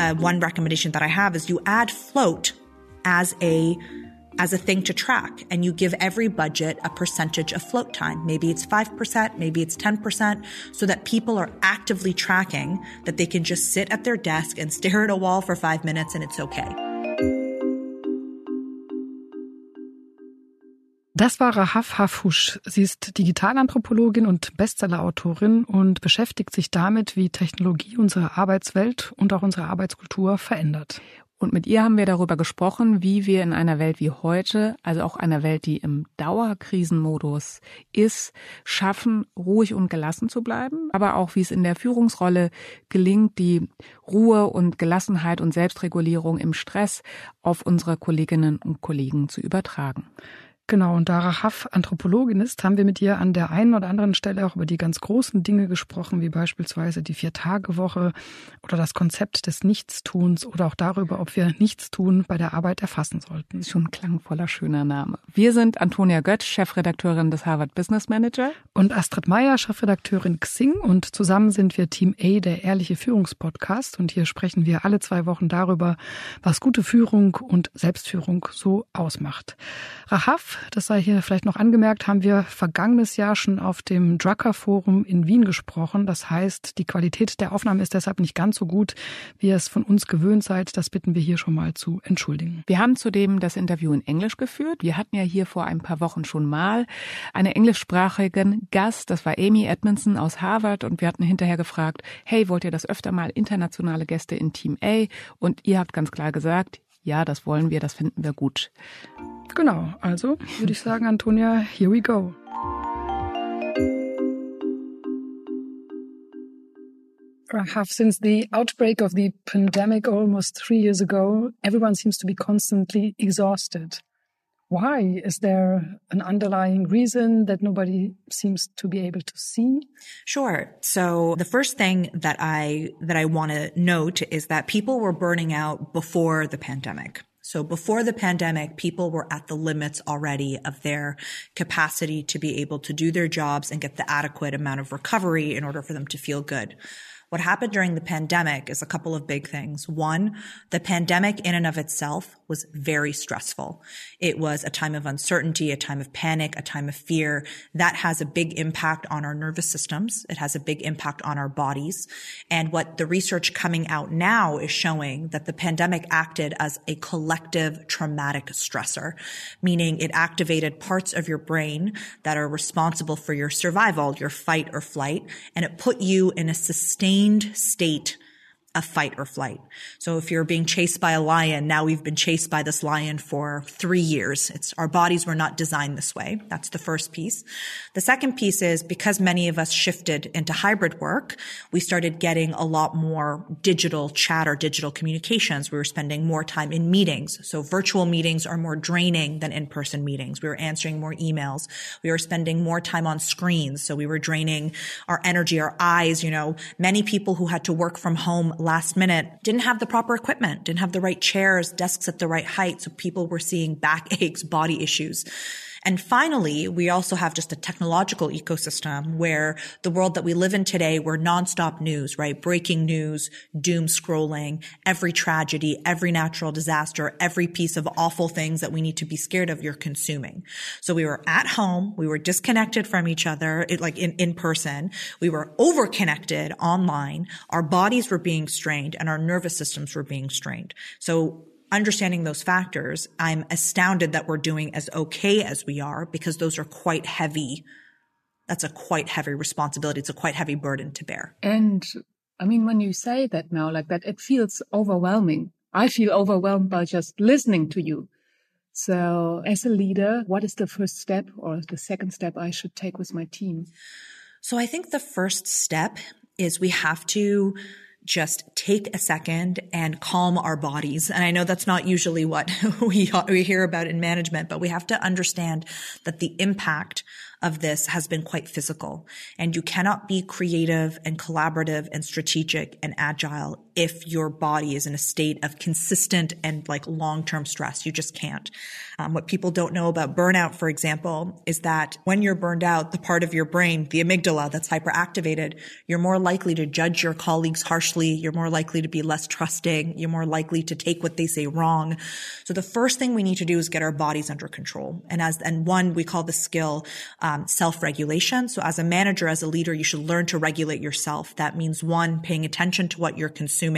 uh, one recommendation that I have is you add float as a as a thing to track and you give every budget a percentage of float time. Maybe it's 5%, maybe it's 10%, so that people are actively tracking that they can just sit at their desk and stare at a wall for five minutes and it's okay. Das war Rahaf Hafush. Sie ist Digitalanthropologin und Bestsellerautorin und beschäftigt sich damit, wie Technologie unsere Arbeitswelt und auch unsere Arbeitskultur verändert. Und mit ihr haben wir darüber gesprochen, wie wir in einer Welt wie heute, also auch einer Welt, die im Dauerkrisenmodus ist, schaffen, ruhig und gelassen zu bleiben, aber auch wie es in der Führungsrolle gelingt, die Ruhe und Gelassenheit und Selbstregulierung im Stress auf unsere Kolleginnen und Kollegen zu übertragen. Genau, und da Rahaf Anthropologin ist, haben wir mit ihr an der einen oder anderen Stelle auch über die ganz großen Dinge gesprochen, wie beispielsweise die Vier-Tage-Woche oder das Konzept des Nichtstuns oder auch darüber, ob wir Nichtstun bei der Arbeit erfassen sollten. Schon ein klangvoller, schöner Name. Wir sind Antonia Götz, Chefredakteurin des Harvard Business Manager. Und Astrid Meyer, Chefredakteurin Xing. Und zusammen sind wir Team A, der Ehrliche Führungspodcast. Und hier sprechen wir alle zwei Wochen darüber, was gute Führung und Selbstführung so ausmacht. Rahaf das sei hier vielleicht noch angemerkt, haben wir vergangenes Jahr schon auf dem Drucker Forum in Wien gesprochen. Das heißt, die Qualität der Aufnahme ist deshalb nicht ganz so gut, wie ihr es von uns gewöhnt seid. Das bitten wir hier schon mal zu entschuldigen. Wir haben zudem das Interview in Englisch geführt. Wir hatten ja hier vor ein paar Wochen schon mal einen englischsprachigen Gast. Das war Amy Edmondson aus Harvard und wir hatten hinterher gefragt, hey, wollt ihr das öfter mal internationale Gäste in Team A? Und ihr habt ganz klar gesagt, ja, das wollen wir, das finden wir gut. Genau, also würde ich sagen, Antonia, here we go. Rahaf, since the outbreak of the pandemic almost three years ago, everyone seems to be constantly exhausted. Why? Is there an underlying reason that nobody seems to be able to see? Sure. So the first thing that I, that I want to note is that people were burning out before the pandemic. So before the pandemic, people were at the limits already of their capacity to be able to do their jobs and get the adequate amount of recovery in order for them to feel good. What happened during the pandemic is a couple of big things. One, the pandemic in and of itself was very stressful. It was a time of uncertainty, a time of panic, a time of fear. That has a big impact on our nervous systems. It has a big impact on our bodies. And what the research coming out now is showing that the pandemic acted as a collective traumatic stressor, meaning it activated parts of your brain that are responsible for your survival, your fight or flight, and it put you in a sustained state of fight or flight. So if you're being chased by a lion, now we've been chased by this lion for three years. It's our bodies were not designed this way. That's the first piece. The second piece is because many of us shifted into hybrid work, we started getting a lot more digital chat or digital communications. We were spending more time in meetings. So virtual meetings are more draining than in-person meetings. We were answering more emails. We were spending more time on screens. So we were draining our energy, our eyes, you know, many people who had to work from home last minute didn't have the proper equipment, didn't have the right chairs, desks at the right height. So people were seeing backaches, body issues. And finally, we also have just a technological ecosystem where the world that we live in today, we're nonstop news, right? Breaking news, doom scrolling, every tragedy, every natural disaster, every piece of awful things that we need to be scared of, you're consuming. So we were at home. We were disconnected from each other, it, like in, in person. We were overconnected online. Our bodies were being strained and our nervous systems were being strained. So understanding those factors, I'm astounded that we're doing as okay as we are because those are quite heavy. That's a quite heavy responsibility. It's a quite heavy burden to bear. And I mean, when you say that now like that, it feels overwhelming. I feel overwhelmed by just listening to you. So as a leader, what is the first step or the second step I should take with my team? So I think the first step is we have to just take a second and calm our bodies. And I know that's not usually what we, we hear about in management, but we have to understand that the impact of this has been quite physical and you cannot be creative and collaborative and strategic and agile if your body is in a state of consistent and like long-term stress. You just can't. Um, what people don't know about burnout, for example, is that when you're burned out, the part of your brain, the amygdala that's hyperactivated, you're more likely to judge your colleagues harshly. You're more likely to be less trusting. You're more likely to take what they say wrong. So the first thing we need to do is get our bodies under control. And as, and one, we call the skill, um, self-regulation. So as a manager, as a leader, you should learn to regulate yourself. That means one, paying attention to what you're consuming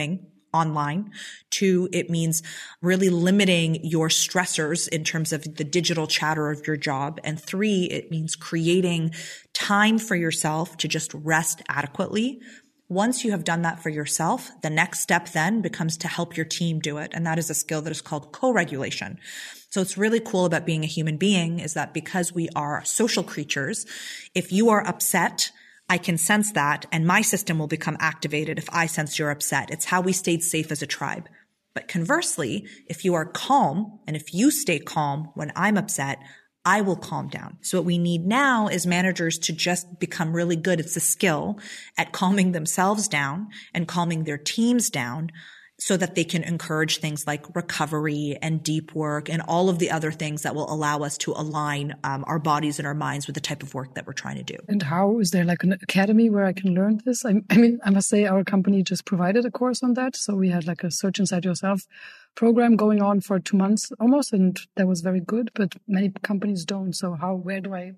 online. Two, it means really limiting your stressors in terms of the digital chatter of your job. And three, it means creating time for yourself to just rest adequately. Once you have done that for yourself, the next step then becomes to help your team do it. And that is a skill that is called co-regulation. So it's really cool about being a human being is that because we are social creatures, if you are upset, I can sense that and my system will become activated if I sense you're upset. It's how we stayed safe as a tribe. But conversely, if you are calm and if you stay calm when I'm upset, I will calm down. So what we need now is managers to just become really good. It's a skill at calming themselves down and calming their teams down so that they can encourage things like recovery and deep work and all of the other things that will allow us to align um, our bodies and our minds with the type of work that we're trying to do. And how is there like an academy where I can learn this? I, I mean, I must say our company just provided a course on that. So we had like a search inside yourself program going on for two months almost. And that was very good, but many companies don't. So how, where do I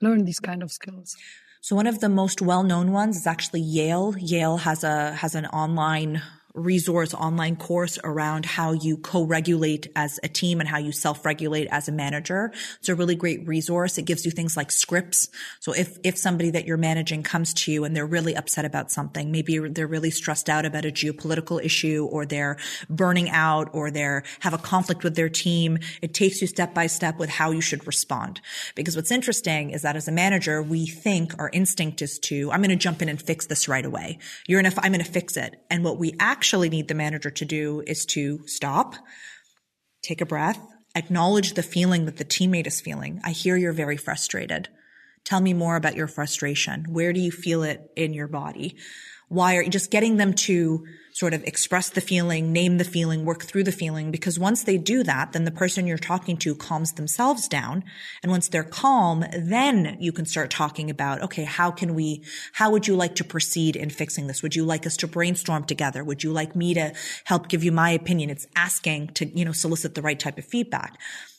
learn these kind of skills? So one of the most well-known ones is actually Yale. Yale has a, has an online resource online course around how you co-regulate as a team and how you self-regulate as a manager. It's a really great resource. It gives you things like scripts. So if, if somebody that you're managing comes to you and they're really upset about something, maybe they're really stressed out about a geopolitical issue or they're burning out or they're have a conflict with their team, it takes you step by step with how you should respond. Because what's interesting is that as a manager, we think our instinct is to, I'm going to jump in and fix this right away. You're in a, I'm going to fix it. And what we actually actually need the manager to do is to stop, take a breath, acknowledge the feeling that the teammate is feeling. I hear you're very frustrated. Tell me more about your frustration. Where do you feel it in your body? Why are you just getting them to sort of express the feeling, name the feeling, work through the feeling. Because once they do that, then the person you're talking to calms themselves down. And once they're calm, then you can start talking about, okay, how can we, how would you like to proceed in fixing this? Would you like us to brainstorm together? Would you like me to help give you my opinion? It's asking to, you know, solicit the right type of feedback.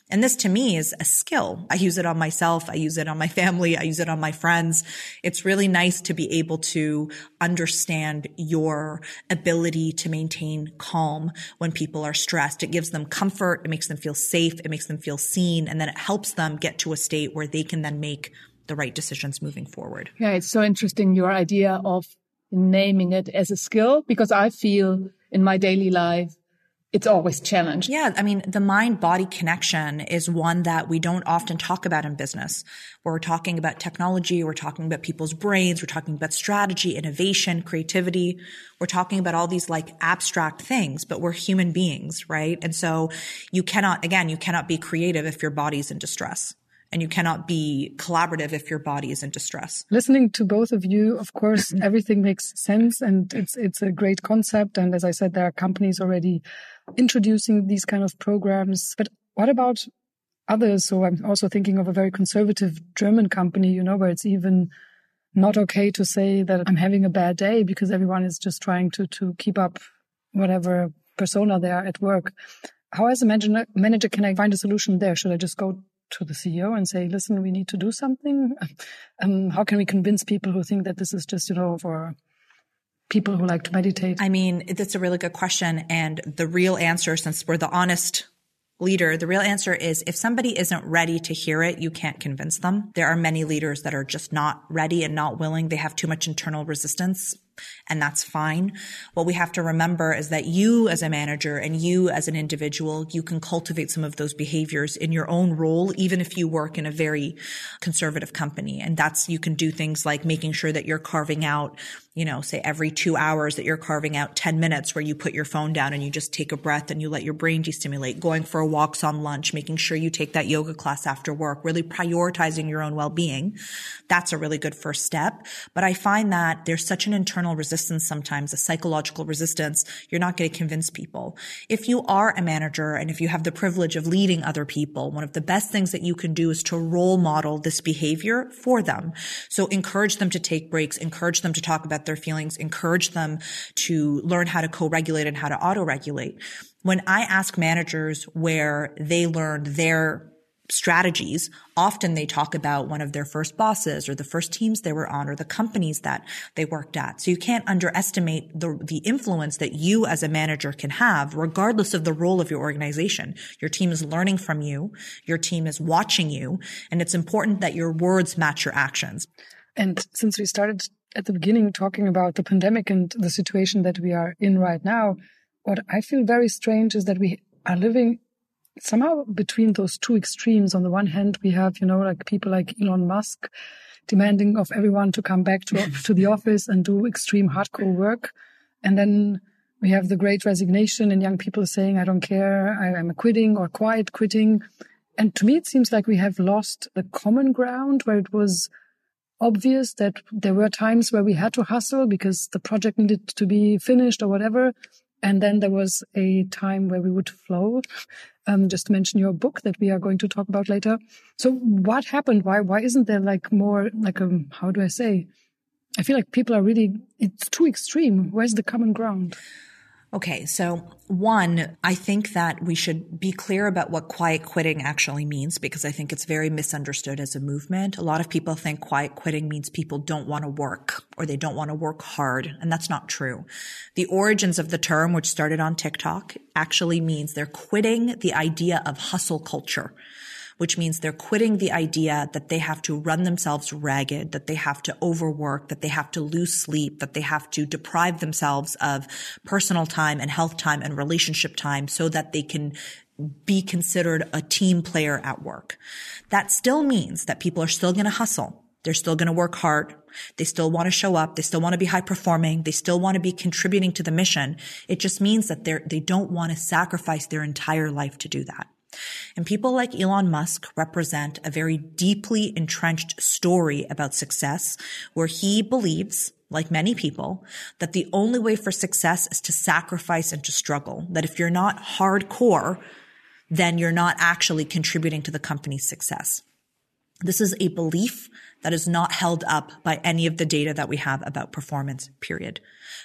And this to me is a skill. I use it on myself. I use it on my family. I use it on my friends. It's really nice to be able to understand your ability to maintain calm when people are stressed. It gives them comfort. It makes them feel safe. It makes them feel seen. And then it helps them get to a state where they can then make the right decisions moving forward. Yeah, it's so interesting your idea of naming it as a skill because I feel in my daily life it's always challenged. Yeah. I mean, the mind body connection is one that we don't often talk about in business. We're talking about technology. We're talking about people's brains. We're talking about strategy, innovation, creativity. We're talking about all these like abstract things, but we're human beings, right? And so you cannot, again, you cannot be creative if your body's in distress and you cannot be collaborative if your body is in distress. Listening to both of you, of course, mm-hmm. everything makes sense and it's it's a great concept. And as I said, there are companies already introducing these kind of programs. But what about others? So I'm also thinking of a very conservative German company, you know, where it's even not okay to say that I'm having a bad day because everyone is just trying to, to keep up whatever persona they are at work. How as a manager, manager can I find a solution there? Should I just go to the CEO and say, listen, we need to do something? Um, how can we convince people who think that this is just, you know, for people who like to meditate? I mean, that's a really good question. And the real answer, since we're the honest leader, the real answer is if somebody isn't ready to hear it, you can't convince them. There are many leaders that are just not ready and not willing. They have too much internal resistance and that's fine. What we have to remember is that you as a manager and you as an individual, you can cultivate some of those behaviors in your own role, even if you work in a very conservative company. And that's, you can do things like making sure that you're carving out, you know, say every two hours that you're carving out 10 minutes where you put your phone down and you just take a breath and you let your brain destimulate, going for walks on lunch, making sure you take that yoga class after work, really prioritizing your own well-being. That's a really good first step. But I find that there's such an internal internal resistance sometimes, a psychological resistance. You're not going to convince people. If you are a manager and if you have the privilege of leading other people, one of the best things that you can do is to role model this behavior for them. So encourage them to take breaks, encourage them to talk about their feelings, encourage them to learn how to co-regulate and how to auto-regulate. When I ask managers where they learned their strategies, often they talk about one of their first bosses or the first teams they were on or the companies that they worked at. So you can't underestimate the, the influence that you as a manager can have, regardless of the role of your organization. Your team is learning from you. Your team is watching you. And it's important that your words match your actions. And since we started at the beginning talking about the pandemic and the situation that we are in right now, what I feel very strange is that we are living somehow between those two extremes. On the one hand, we have, you know, like people like Elon Musk demanding of everyone to come back to, to the office and do extreme hardcore work. And then we have the great resignation and young people saying, I don't care. I, am quitting or quiet quitting. And to me, it seems like we have lost the common ground where it was obvious that there were times where we had to hustle because the project needed to be finished or whatever. And then there was a time where we would flow. Um, just to mention your book that we are going to talk about later. So what happened? Why, why isn't there like more like a, um, how do I say? I feel like people are really, it's too extreme. Where's the common ground? Okay, so one, I think that we should be clear about what quiet quitting actually means because I think it's very misunderstood as a movement. A lot of people think quiet quitting means people don't want to work or they don't want to work hard, and that's not true. The origins of the term, which started on TikTok, actually means they're quitting the idea of hustle culture which means they're quitting the idea that they have to run themselves ragged, that they have to overwork, that they have to lose sleep, that they have to deprive themselves of personal time and health time and relationship time so that they can be considered a team player at work. That still means that people are still going to hustle. They're still going to work hard. They still want to show up. They still want to be high performing. They still want to be contributing to the mission. It just means that they're, they don't want to sacrifice their entire life to do that. And people like Elon Musk represent a very deeply entrenched story about success where he believes like many people, that the only way for success is to sacrifice and to struggle. That if you're not hardcore, then you're not actually contributing to the company's success. This is a belief that is not held up by any of the data that we have about performance, period.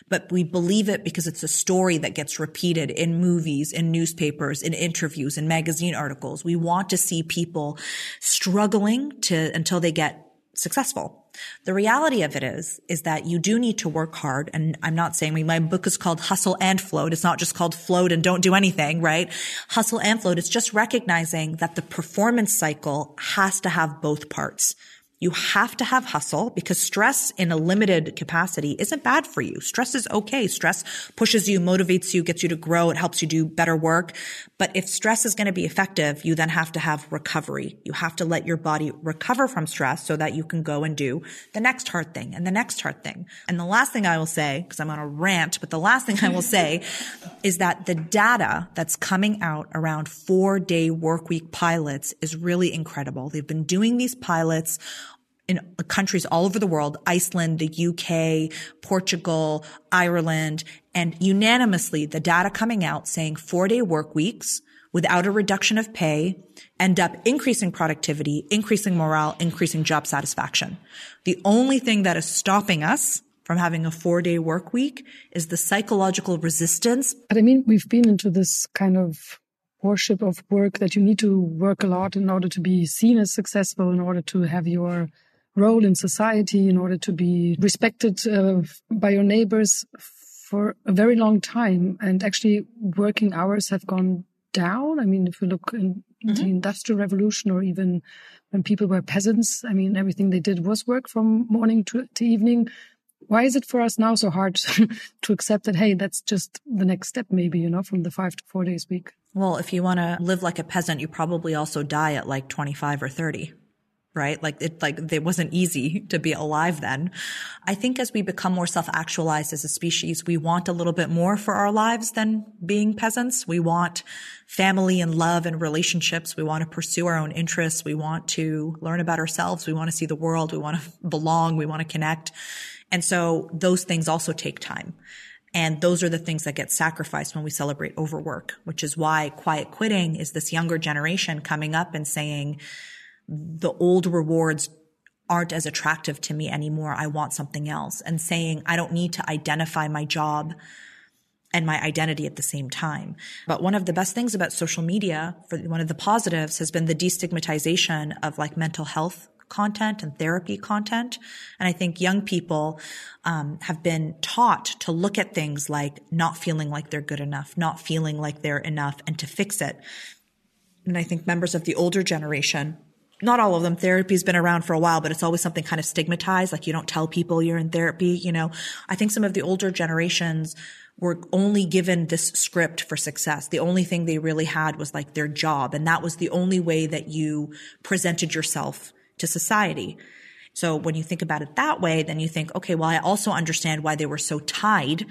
But we believe it because it's a story that gets repeated in movies, in newspapers, in interviews, in magazine articles. We want to see people struggling to, until they get successful. The reality of it is, is that you do need to work hard. And I'm not saying my book is called Hustle and Float. It's not just called Float and don't do anything, right? Hustle and Float. It's just recognizing that the performance cycle has to have both parts. You have to have hustle because stress in a limited capacity isn't bad for you. Stress is okay. Stress pushes you, motivates you, gets you to grow. It helps you do better work. But if stress is going to be effective, you then have to have recovery. You have to let your body recover from stress so that you can go and do the next hard thing and the next hard thing. And the last thing I will say, because I'm on a rant, but the last thing I will say is that the data that's coming out around four day work week pilots is really incredible. They've been doing these pilots in countries all over the world, Iceland, the UK, Portugal, Ireland, and unanimously the data coming out saying four day work weeks without a reduction of pay end up increasing productivity, increasing morale, increasing job satisfaction. The only thing that is stopping us from having a four day work week is the psychological resistance. But I mean, we've been into this kind of worship of work that you need to work a lot in order to be seen as successful, in order to have your role in society in order to be respected uh, by your neighbors for a very long time. And actually, working hours have gone down. I mean, if you look in mm-hmm. the Industrial Revolution or even when people were peasants, I mean, everything they did was work from morning to, to evening. Why is it for us now so hard to accept that, hey, that's just the next step, maybe, you know, from the five to four days week? Well, if you want to live like a peasant, you probably also die at like 25 or 30 right? Like it, like it wasn't easy to be alive then. I think as we become more self-actualized as a species, we want a little bit more for our lives than being peasants. We want family and love and relationships. We want to pursue our own interests. We want to learn about ourselves. We want to see the world. We want to belong. We want to connect. And so those things also take time. And those are the things that get sacrificed when we celebrate overwork, which is why quiet quitting is this younger generation coming up and saying the old rewards aren't as attractive to me anymore. I want something else and saying I don't need to identify my job and my identity at the same time. But one of the best things about social media, for one of the positives has been the destigmatization of like mental health content and therapy content. And I think young people um, have been taught to look at things like not feeling like they're good enough, not feeling like they're enough, and to fix it. And I think members of the older generation not all of them. Therapy's been around for a while, but it's always something kind of stigmatized. Like you don't tell people you're in therapy, you know. I think some of the older generations were only given this script for success. The only thing they really had was like their job. And that was the only way that you presented yourself to society. So when you think about it that way, then you think, okay, well, I also understand why they were so tied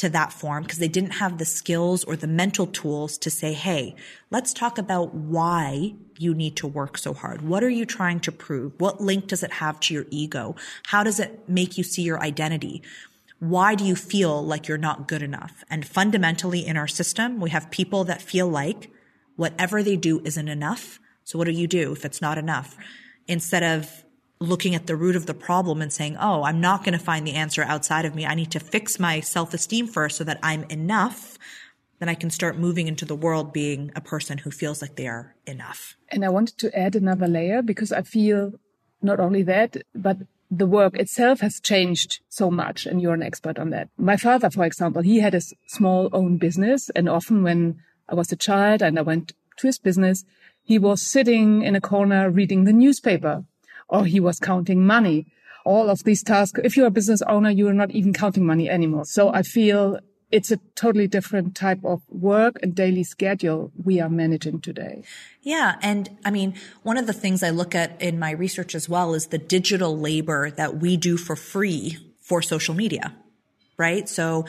to that form because they didn't have the skills or the mental tools to say, Hey, let's talk about why you need to work so hard. What are you trying to prove? What link does it have to your ego? How does it make you see your identity? Why do you feel like you're not good enough? And fundamentally in our system, we have people that feel like whatever they do isn't enough. So what do you do if it's not enough? Instead of looking at the root of the problem and saying, Oh, I'm not going to find the answer outside of me. I need to fix my self esteem first so that I'm enough. Then I can start moving into the world being a person who feels like they are enough. And I wanted to add another layer because I feel not only that, but the work itself has changed so much. And you're an expert on that. My father, for example, he had a small own business. And often when I was a child and I went to his business, he was sitting in a corner reading the newspaper or he was counting money. All of these tasks, if you're a business owner, you are not even counting money anymore. So I feel it's a totally different type of work and daily schedule we are managing today. Yeah. And I mean, one of the things I look at in my research as well is the digital labor that we do for free for social media, right? So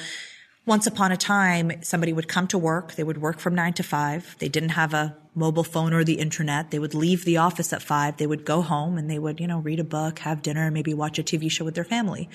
once upon a time, somebody would come to work. They would work from nine to five. They didn't have a mobile phone or the internet. They would leave the office at five. They would go home and they would, you know, read a book, have dinner, maybe watch a TV show with their family.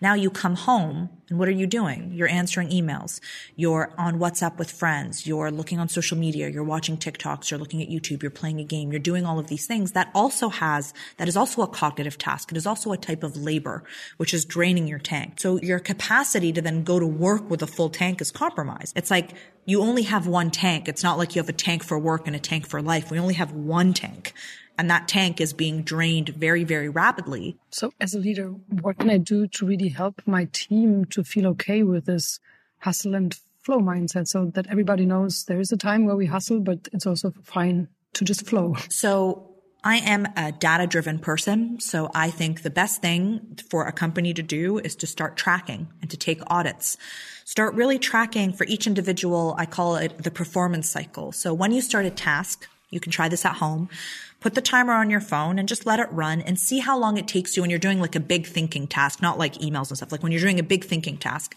Now you come home and what are you doing? You're answering emails. You're on WhatsApp with friends. You're looking on social media. You're watching TikToks. You're looking at YouTube. You're playing a game. You're doing all of these things. That also has, that is also a cognitive task. It is also a type of labor, which is draining your tank. So your capacity to then go to work with a full tank is compromised. It's like you only have one tank. It's not like you have a tank for work and a tank for life. We only have one tank. And that tank is being drained very, very rapidly. So as a leader, what can I do to really help my team to feel okay with this hustle and flow mindset so that everybody knows there is a time where we hustle, but it's also fine to just flow? So I am a data driven person. So I think the best thing for a company to do is to start tracking and to take audits. Start really tracking for each individual. I call it the performance cycle. So when you start a task, you can try this at home. Put the timer on your phone and just let it run and see how long it takes you when you're doing like a big thinking task, not like emails and stuff. Like when you're doing a big thinking task,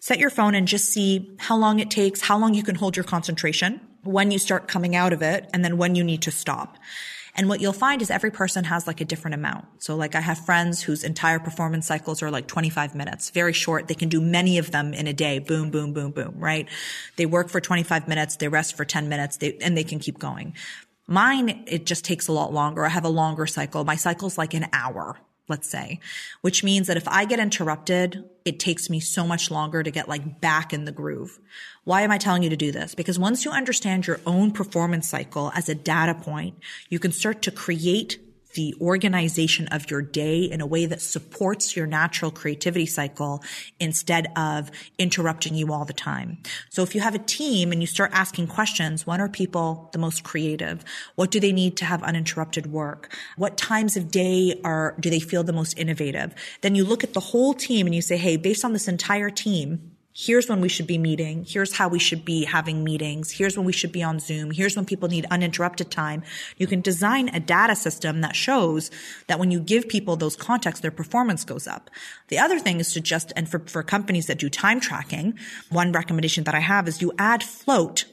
set your phone and just see how long it takes, how long you can hold your concentration, when you start coming out of it, and then when you need to stop. And what you'll find is every person has like a different amount. So like I have friends whose entire performance cycles are like 25 minutes, very short. They can do many of them in a day. Boom, boom, boom, boom, right? They work for 25 minutes. They rest for 10 minutes. They, and they can keep going. Mine, it just takes a lot longer. I have a longer cycle. My cycle's like an hour let's say, which means that if I get interrupted, it takes me so much longer to get like back in the groove. Why am I telling you to do this? Because once you understand your own performance cycle as a data point, you can start to create the organization of your day in a way that supports your natural creativity cycle instead of interrupting you all the time. So if you have a team and you start asking questions, when are people the most creative? What do they need to have uninterrupted work? What times of day are, do they feel the most innovative? Then you look at the whole team and you say, Hey, based on this entire team, here's when we should be meeting. Here's how we should be having meetings. Here's when we should be on Zoom. Here's when people need uninterrupted time. You can design a data system that shows that when you give people those contexts, their performance goes up. The other thing is to just, and for, for companies that do time tracking, one recommendation that I have is you add float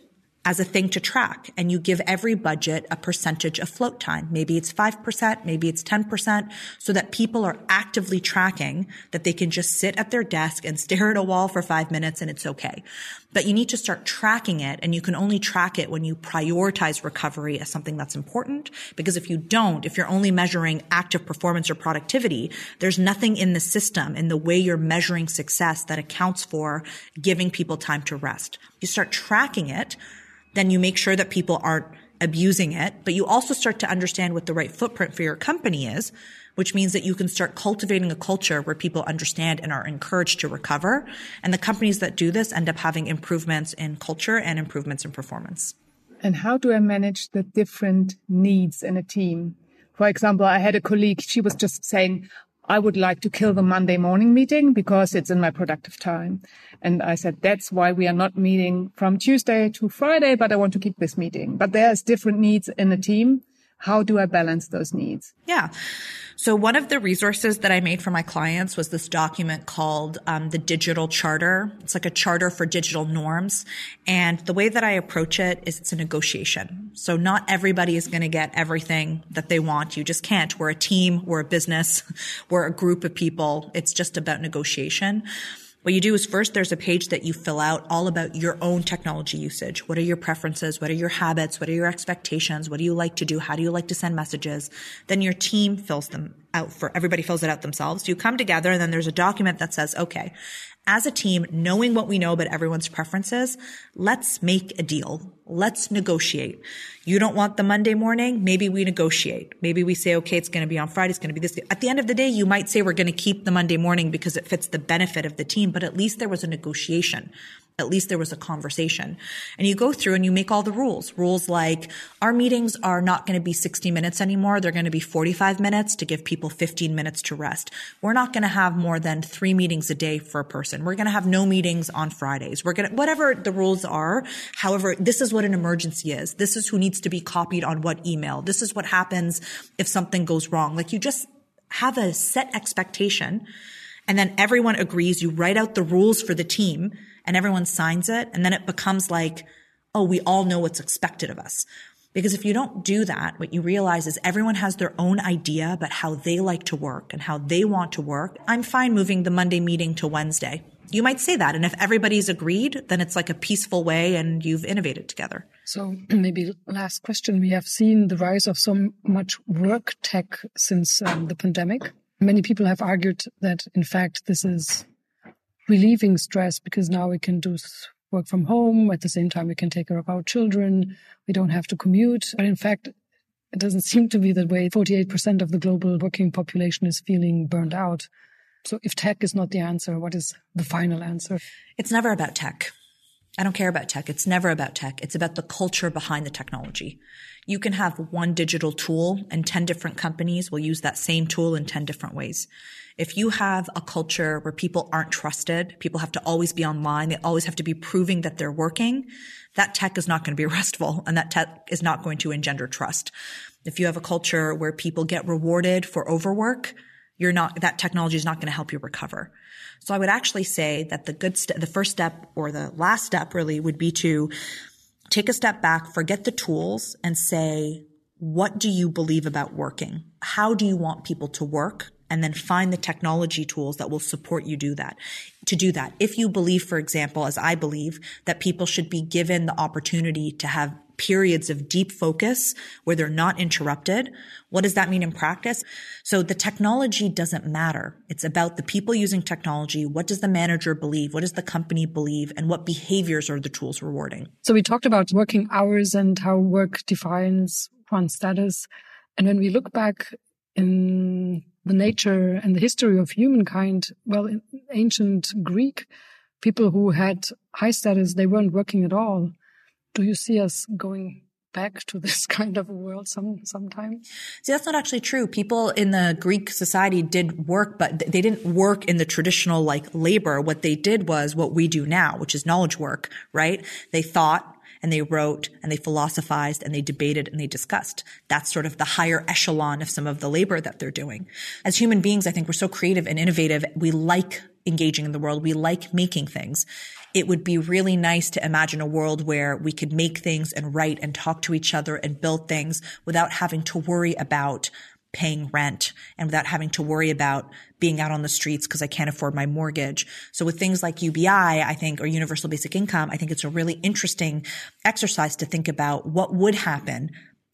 as a thing to track and you give every budget a percentage of float time. Maybe it's 5%, maybe it's 10% so that people are actively tracking that they can just sit at their desk and stare at a wall for five minutes and it's okay. But you need to start tracking it and you can only track it when you prioritize recovery as something that's important. Because if you don't, if you're only measuring active performance or productivity, there's nothing in the system in the way you're measuring success that accounts for giving people time to rest. You start tracking it then you make sure that people aren't abusing it, but you also start to understand what the right footprint for your company is, which means that you can start cultivating a culture where people understand and are encouraged to recover. And the companies that do this end up having improvements in culture and improvements in performance. And how do I manage the different needs in a team? For example, I had a colleague, she was just saying, I would like to kill the Monday morning meeting because it's in my productive time. And I said, that's why we are not meeting from Tuesday to Friday, but I want to keep this meeting. But there's different needs in a team. How do I balance those needs? Yeah. So one of the resources that I made for my clients was this document called um, the Digital Charter. It's like a charter for digital norms. And the way that I approach it is it's a negotiation. So not everybody is going to get everything that they want. You just can't. We're a team. We're a business. We're a group of people. It's just about negotiation. What you do is first there's a page that you fill out all about your own technology usage. What are your preferences? What are your habits? What are your expectations? What do you like to do? How do you like to send messages? Then your team fills them out for everybody fills it out themselves. You come together and then there's a document that says, okay, as a team, knowing what we know about everyone's preferences, let's make a deal. Let's negotiate. You don't want the Monday morning? Maybe we negotiate. Maybe we say, okay, it's going to be on Friday. It's going to be this. At the end of the day, you might say we're going to keep the Monday morning because it fits the benefit of the team, but at least there was a negotiation at least there was a conversation. And you go through and you make all the rules. Rules like our meetings are not going to be 60 minutes anymore. They're going to be 45 minutes to give people 15 minutes to rest. We're not going to have more than three meetings a day for a person. We're going to have no meetings on Fridays. We're going to, whatever the rules are. However, this is what an emergency is. This is who needs to be copied on what email. This is what happens if something goes wrong. Like you just have a set expectation and then everyone agrees. You write out the rules for the team and everyone signs it. And then it becomes like, oh, we all know what's expected of us. Because if you don't do that, what you realize is everyone has their own idea about how they like to work and how they want to work. I'm fine moving the Monday meeting to Wednesday. You might say that. And if everybody's agreed, then it's like a peaceful way and you've innovated together. So maybe last question. We have seen the rise of so much work tech since um, the pandemic. Many people have argued that in fact this is relieving stress because now we can do work from home. At the same time, we can take care of our children. We don't have to commute. But in fact, it doesn't seem to be that way. 48% of the global working population is feeling burned out. So if tech is not the answer, what is the final answer? It's never about tech. I don't care about tech. It's never about tech. It's about the culture behind the technology. You can have one digital tool and 10 different companies will use that same tool in 10 different ways. If you have a culture where people aren't trusted, people have to always be online, they always have to be proving that they're working, that tech is not going to be restful and that tech is not going to engender trust. If you have a culture where people get rewarded for overwork, you're not, that technology is not going to help you recover. So I would actually say that the good step, the first step or the last step really would be to take a step back, forget the tools and say, what do you believe about working? How do you want people to work? And then find the technology tools that will support you do that. To do that. If you believe, for example, as I believe, that people should be given the opportunity to have periods of deep focus where they're not interrupted. What does that mean in practice? So the technology doesn't matter. It's about the people using technology. What does the manager believe? What does the company believe? And what behaviors are the tools rewarding? So we talked about working hours and how work defines one's status. And when we look back in the nature and the history of humankind, well, in ancient Greek, people who had high status, they weren't working at all. Do you see us going back to this kind of a world some sometime? See, that's not actually true. People in the Greek society did work, but they didn't work in the traditional like labor. What they did was what we do now, which is knowledge work, right? They thought and they wrote and they philosophized and they debated and they discussed. That's sort of the higher echelon of some of the labor that they're doing. As human beings, I think we're so creative and innovative. We like engaging in the world. We like making things. It would be really nice to imagine a world where we could make things and write and talk to each other and build things without having to worry about paying rent and without having to worry about being out on the streets because I can't afford my mortgage. So with things like UBI, I think, or universal basic income, I think it's a really interesting exercise to think about what would happen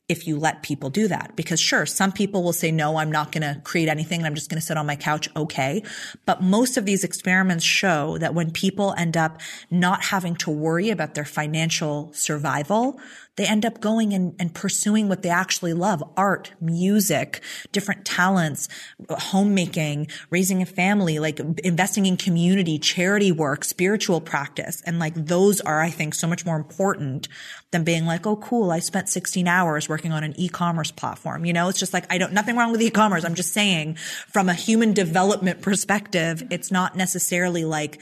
if you let people do that. Because sure, some people will say, no, I'm not going to create anything I'm just going to sit on my couch. Okay. But most of these experiments show that when people end up not having to worry about their financial survival, they end up going and, and pursuing what they actually love art, music, different talents, homemaking, raising a family, like investing in community, charity work, spiritual practice. And like those are, I think, so much more important than being like, oh, cool, I spent 16 hours working on an e-commerce platform. You know, it's just like, I don't, nothing wrong with e-commerce. I'm just saying from a human development perspective, it's not necessarily like,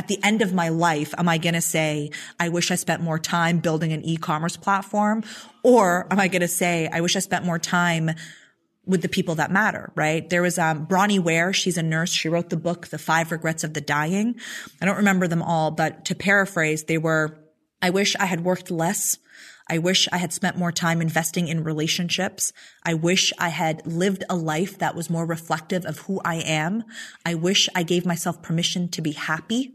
at the end of my life, am I going to say, I wish I spent more time building an e-commerce platform? Or am I going to say, I wish I spent more time with the people that matter, right? There was, um, Bronnie Ware. She's a nurse. She wrote the book, The Five Regrets of the Dying. I don't remember them all, but to paraphrase, they were, I wish I had worked less. I wish I had spent more time investing in relationships. I wish I had lived a life that was more reflective of who I am. I wish I gave myself permission to be happy.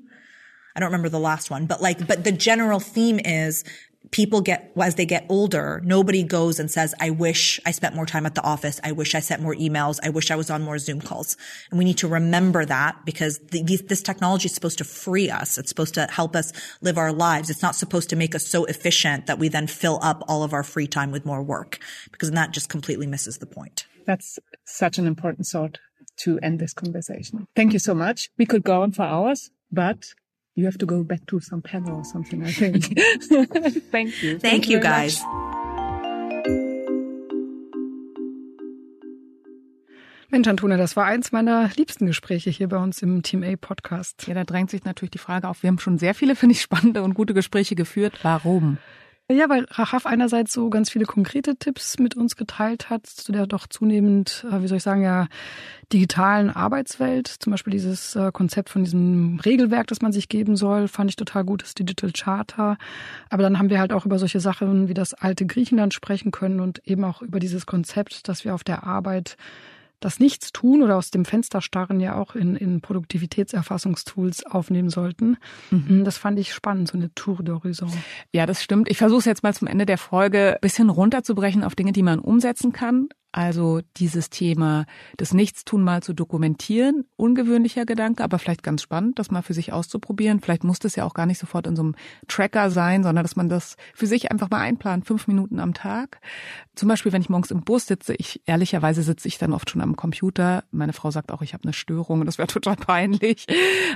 I don't remember the last one, but like, but the general theme is people get, as they get older, nobody goes and says, I wish I spent more time at the office. I wish I sent more emails. I wish I was on more Zoom calls. And we need to remember that because the, this technology is supposed to free us. It's supposed to help us live our lives. It's not supposed to make us so efficient that we then fill up all of our free time with more work because that just completely misses the point. That's such an important thought to end this conversation. Thank you so much. We could go on for hours, but you have to go back to some panel or something, I think. Thank you. Thank, Thank you, guys. Much. Mensch, Antonia, das war eins meiner liebsten Gespräche hier bei uns im Team A Podcast. Ja, da drängt sich natürlich die Frage auf. Wir haben schon sehr viele, finde ich, spannende und gute Gespräche geführt. Warum? Ja, weil Rahaf einerseits so ganz viele konkrete Tipps mit uns geteilt hat zu der doch zunehmend, äh, wie soll ich sagen, ja, digitalen Arbeitswelt. Zum Beispiel dieses äh, Konzept von diesem Regelwerk, das man sich geben soll, fand ich total gut, das Digital Charter. Aber dann haben wir halt auch über solche Sachen wie das alte Griechenland sprechen können und eben auch über dieses Konzept, dass wir auf der Arbeit das Nichtstun oder aus dem Fenster starren ja auch in, in Produktivitätserfassungstools aufnehmen sollten. Mhm. Das fand ich spannend, so eine Tour d'horizon. Ja, das stimmt. Ich versuche es jetzt mal zum Ende der Folge ein bisschen runterzubrechen auf Dinge, die man umsetzen kann. Also dieses Thema des Nichtstun mal zu dokumentieren, ungewöhnlicher Gedanke, aber vielleicht ganz spannend, das mal für sich auszuprobieren. Vielleicht muss das ja auch gar nicht sofort in so einem Tracker sein, sondern dass man das für sich einfach mal einplant, fünf Minuten am Tag. Zum Beispiel, wenn ich morgens im Bus sitze, ich ehrlicherweise sitze ich dann oft schon am Computer. Meine Frau sagt auch, ich habe eine Störung, das wäre total peinlich.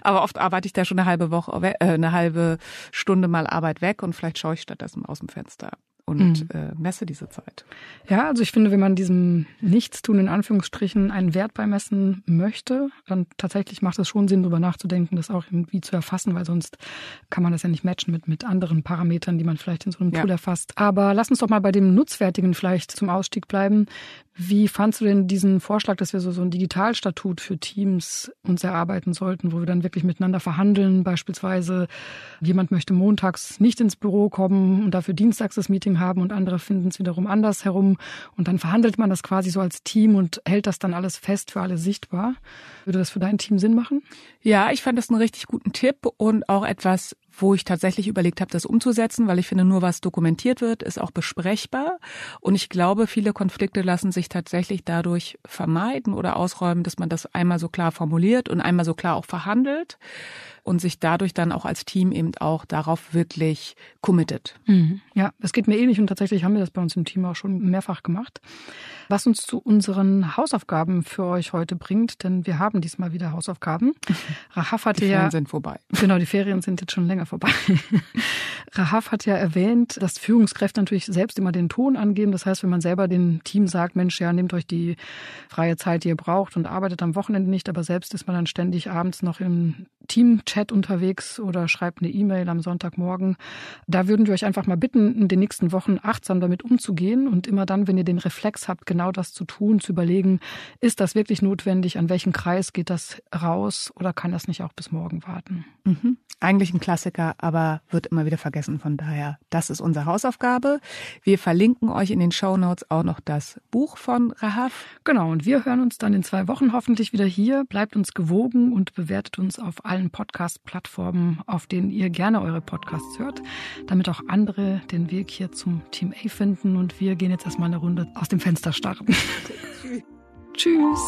Aber oft arbeite ich da schon eine halbe Woche, äh, eine halbe Stunde mal Arbeit weg und vielleicht schaue ich stattdessen aus dem Fenster und mhm. äh, messe diese Zeit. Ja, also ich finde, wenn man diesem Nichtstun in Anführungsstrichen einen Wert beimessen möchte, dann tatsächlich macht es schon Sinn, darüber nachzudenken, das auch irgendwie zu erfassen, weil sonst kann man das ja nicht matchen mit, mit anderen Parametern, die man vielleicht in so einem Tool ja. erfasst. Aber lass uns doch mal bei dem Nutzwertigen vielleicht zum Ausstieg bleiben. Wie fandst du denn diesen Vorschlag, dass wir so, so ein Digitalstatut für Teams uns erarbeiten sollten, wo wir dann wirklich miteinander verhandeln? Beispielsweise jemand möchte montags nicht ins Büro kommen und dafür dienstags das Meeting haben und andere finden es wiederum anders herum. Und dann verhandelt man das quasi so als Team und hält das dann alles fest für alle sichtbar. Würde das für dein Team Sinn machen? Ja, ich fand das einen richtig guten Tipp und auch etwas, wo ich tatsächlich überlegt habe, das umzusetzen, weil ich finde, nur was dokumentiert wird, ist auch besprechbar. Und ich glaube, viele Konflikte lassen sich tatsächlich dadurch vermeiden oder ausräumen, dass man das einmal so klar formuliert und einmal so klar auch verhandelt und sich dadurch dann auch als Team eben auch darauf wirklich committet. Mhm. Ja, das geht mir ähnlich und tatsächlich haben wir das bei uns im Team auch schon mehrfach gemacht. Was uns zu unseren Hausaufgaben für euch heute bringt, denn wir haben diesmal wieder Hausaufgaben. Rahaf hatte die Ferien ja, sind vorbei. Genau, die Ferien sind jetzt schon länger vorbei. Rahaf hat ja erwähnt, dass Führungskräfte natürlich selbst immer den Ton angeben. Das heißt, wenn man selber dem Team sagt, Mensch, ja, nehmt euch die freie Zeit, die ihr braucht und arbeitet am Wochenende nicht, aber selbst ist man dann ständig abends noch im Team-Chat unterwegs oder schreibt eine E-Mail am Sonntagmorgen. Da würden wir euch einfach mal bitten, in den nächsten Wochen achtsam damit umzugehen und immer dann, wenn ihr den Reflex habt, genau das zu tun, zu überlegen, ist das wirklich notwendig, an welchen Kreis geht das raus oder kann das nicht auch bis morgen warten? Mhm. Eigentlich ein Klassiker, aber wird immer wieder vergessen. Von daher, das ist unsere Hausaufgabe. Wir verlinken euch in den Show Notes auch noch das Buch von Rahaf. Genau, und wir hören uns dann in zwei Wochen hoffentlich wieder hier. Bleibt uns gewogen und bewertet uns auf allen Podcast-Plattformen, auf denen ihr gerne eure Podcasts hört, damit auch andere den Weg hier zum Team A finden. Und wir gehen jetzt erstmal eine Runde aus dem Fenster starten. Tschüss.